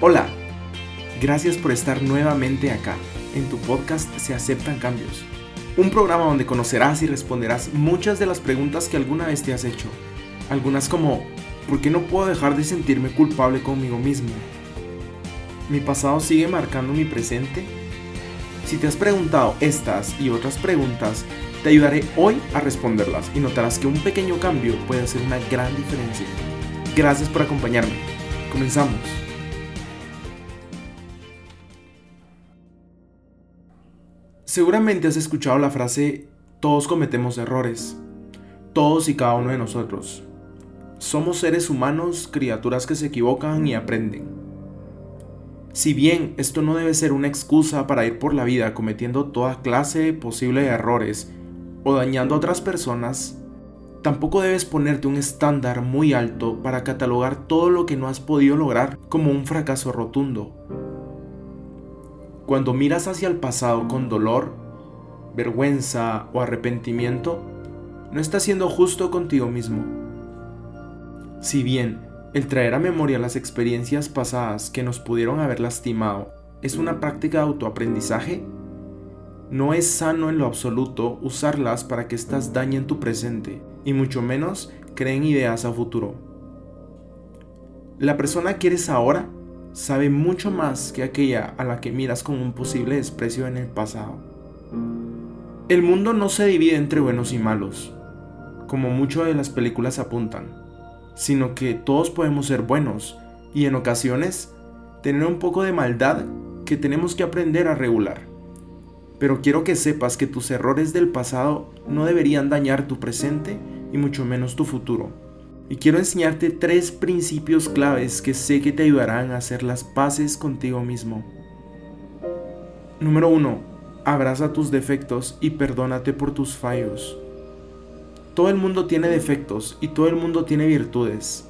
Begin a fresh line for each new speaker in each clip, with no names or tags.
Hola, gracias por estar nuevamente acá. En tu podcast Se aceptan cambios. Un programa donde conocerás y responderás muchas de las preguntas que alguna vez te has hecho. Algunas como, ¿por qué no puedo dejar de sentirme culpable conmigo mismo? ¿Mi pasado sigue marcando mi presente? Si te has preguntado estas y otras preguntas, te ayudaré hoy a responderlas y notarás que un pequeño cambio puede hacer una gran diferencia. Gracias por acompañarme. Comenzamos. Seguramente has escuchado la frase todos cometemos errores. Todos y cada uno de nosotros. Somos seres humanos, criaturas que se equivocan y aprenden. Si bien esto no debe ser una excusa para ir por la vida cometiendo toda clase posible de errores o dañando a otras personas, tampoco debes ponerte un estándar muy alto para catalogar todo lo que no has podido lograr como un fracaso rotundo. Cuando miras hacia el pasado con dolor, vergüenza o arrepentimiento, no estás siendo justo contigo mismo. Si bien el traer a memoria las experiencias pasadas que nos pudieron haber lastimado es una práctica de autoaprendizaje, no es sano en lo absoluto usarlas para que éstas dañen tu presente y mucho menos creen ideas a futuro. La persona que eres ahora sabe mucho más que aquella a la que miras con un posible desprecio en el pasado. El mundo no se divide entre buenos y malos, como muchas de las películas apuntan sino que todos podemos ser buenos y en ocasiones tener un poco de maldad que tenemos que aprender a regular. Pero quiero que sepas que tus errores del pasado no deberían dañar tu presente y mucho menos tu futuro. Y quiero enseñarte tres principios claves que sé que te ayudarán a hacer las paces contigo mismo. Número 1. Abraza tus defectos y perdónate por tus fallos. Todo el mundo tiene defectos y todo el mundo tiene virtudes.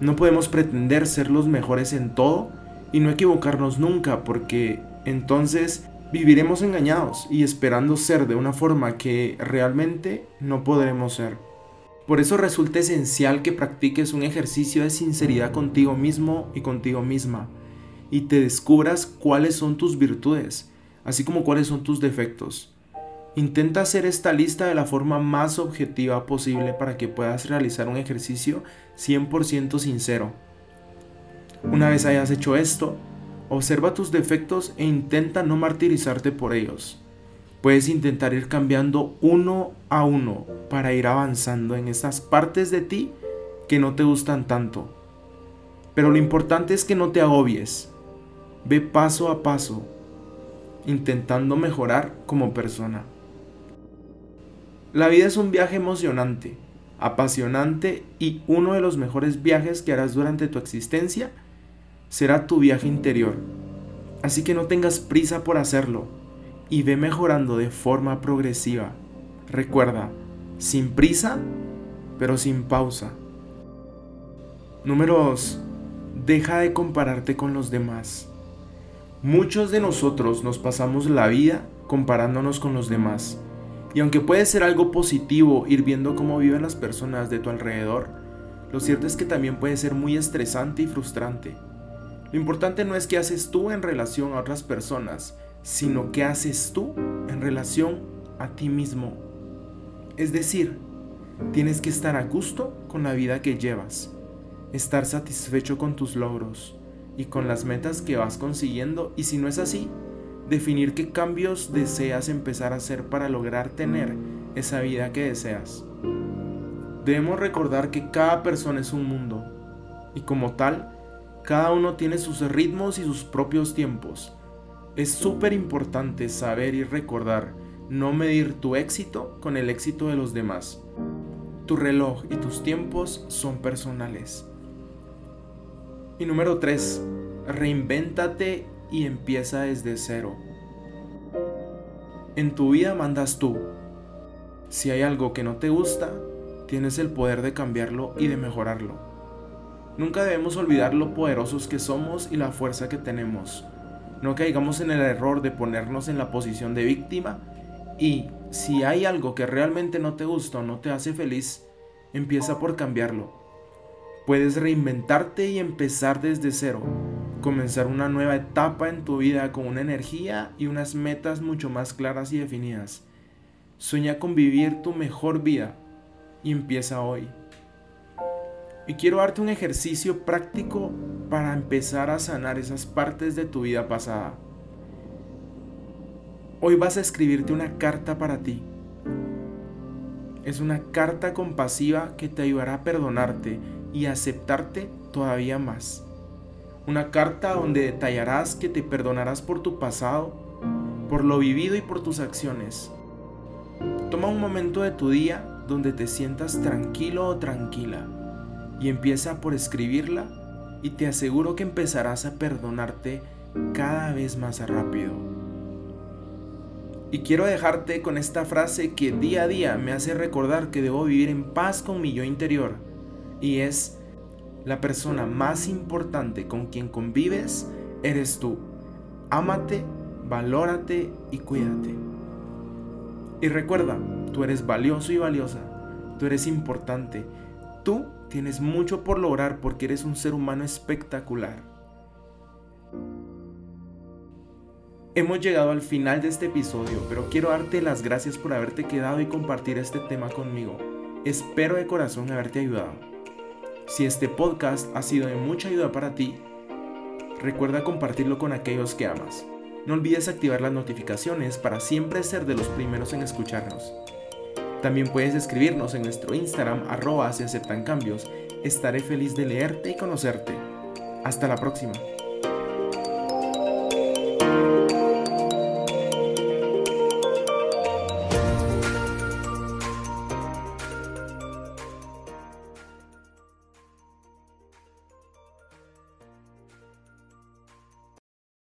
No podemos pretender ser los mejores en todo y no equivocarnos nunca porque entonces viviremos engañados y esperando ser de una forma que realmente no podremos ser. Por eso resulta esencial que practiques un ejercicio de sinceridad contigo mismo y contigo misma y te descubras cuáles son tus virtudes, así como cuáles son tus defectos. Intenta hacer esta lista de la forma más objetiva posible para que puedas realizar un ejercicio 100% sincero. Una vez hayas hecho esto, observa tus defectos e intenta no martirizarte por ellos. Puedes intentar ir cambiando uno a uno para ir avanzando en esas partes de ti que no te gustan tanto. Pero lo importante es que no te agobies. Ve paso a paso, intentando mejorar como persona. La vida es un viaje emocionante, apasionante y uno de los mejores viajes que harás durante tu existencia será tu viaje interior. Así que no tengas prisa por hacerlo y ve mejorando de forma progresiva. Recuerda, sin prisa, pero sin pausa. Número 2. Deja de compararte con los demás. Muchos de nosotros nos pasamos la vida comparándonos con los demás y aunque puede ser algo positivo ir viendo cómo viven las personas de tu alrededor, lo cierto es que también puede ser muy estresante y frustrante. Lo importante no es qué haces tú en relación a otras personas, sino qué haces tú en relación a ti mismo. Es decir, tienes que estar a gusto con la vida que llevas, estar satisfecho con tus logros y con las metas que vas consiguiendo y si no es así, definir qué cambios deseas empezar a hacer para lograr tener esa vida que deseas. Debemos recordar que cada persona es un mundo y como tal, cada uno tiene sus ritmos y sus propios tiempos. Es súper importante saber y recordar no medir tu éxito con el éxito de los demás. Tu reloj y tus tiempos son personales. Y número 3. Reinvéntate y empieza desde cero. En tu vida mandas tú. Si hay algo que no te gusta, tienes el poder de cambiarlo y de mejorarlo. Nunca debemos olvidar lo poderosos que somos y la fuerza que tenemos. No caigamos en el error de ponernos en la posición de víctima y si hay algo que realmente no te gusta o no te hace feliz, empieza por cambiarlo. Puedes reinventarte y empezar desde cero comenzar una nueva etapa en tu vida con una energía y unas metas mucho más claras y definidas. Sueña con vivir tu mejor vida y empieza hoy. Y quiero darte un ejercicio práctico para empezar a sanar esas partes de tu vida pasada. Hoy vas a escribirte una carta para ti. Es una carta compasiva que te ayudará a perdonarte y aceptarte todavía más. Una carta donde detallarás que te perdonarás por tu pasado, por lo vivido y por tus acciones. Toma un momento de tu día donde te sientas tranquilo o tranquila y empieza por escribirla y te aseguro que empezarás a perdonarte cada vez más rápido. Y quiero dejarte con esta frase que día a día me hace recordar que debo vivir en paz con mi yo interior y es la persona más importante con quien convives eres tú. Ámate, valórate y cuídate. Y recuerda, tú eres valioso y valiosa. Tú eres importante. Tú tienes mucho por lograr porque eres un ser humano espectacular. Hemos llegado al final de este episodio, pero quiero darte las gracias por haberte quedado y compartir este tema conmigo. Espero de corazón haberte ayudado. Si este podcast ha sido de mucha ayuda para ti, recuerda compartirlo con aquellos que amas. No olvides activar las notificaciones para siempre ser de los primeros en escucharnos. También puedes escribirnos en nuestro Instagram arroba si aceptan cambios. Estaré feliz de leerte y conocerte. Hasta la próxima.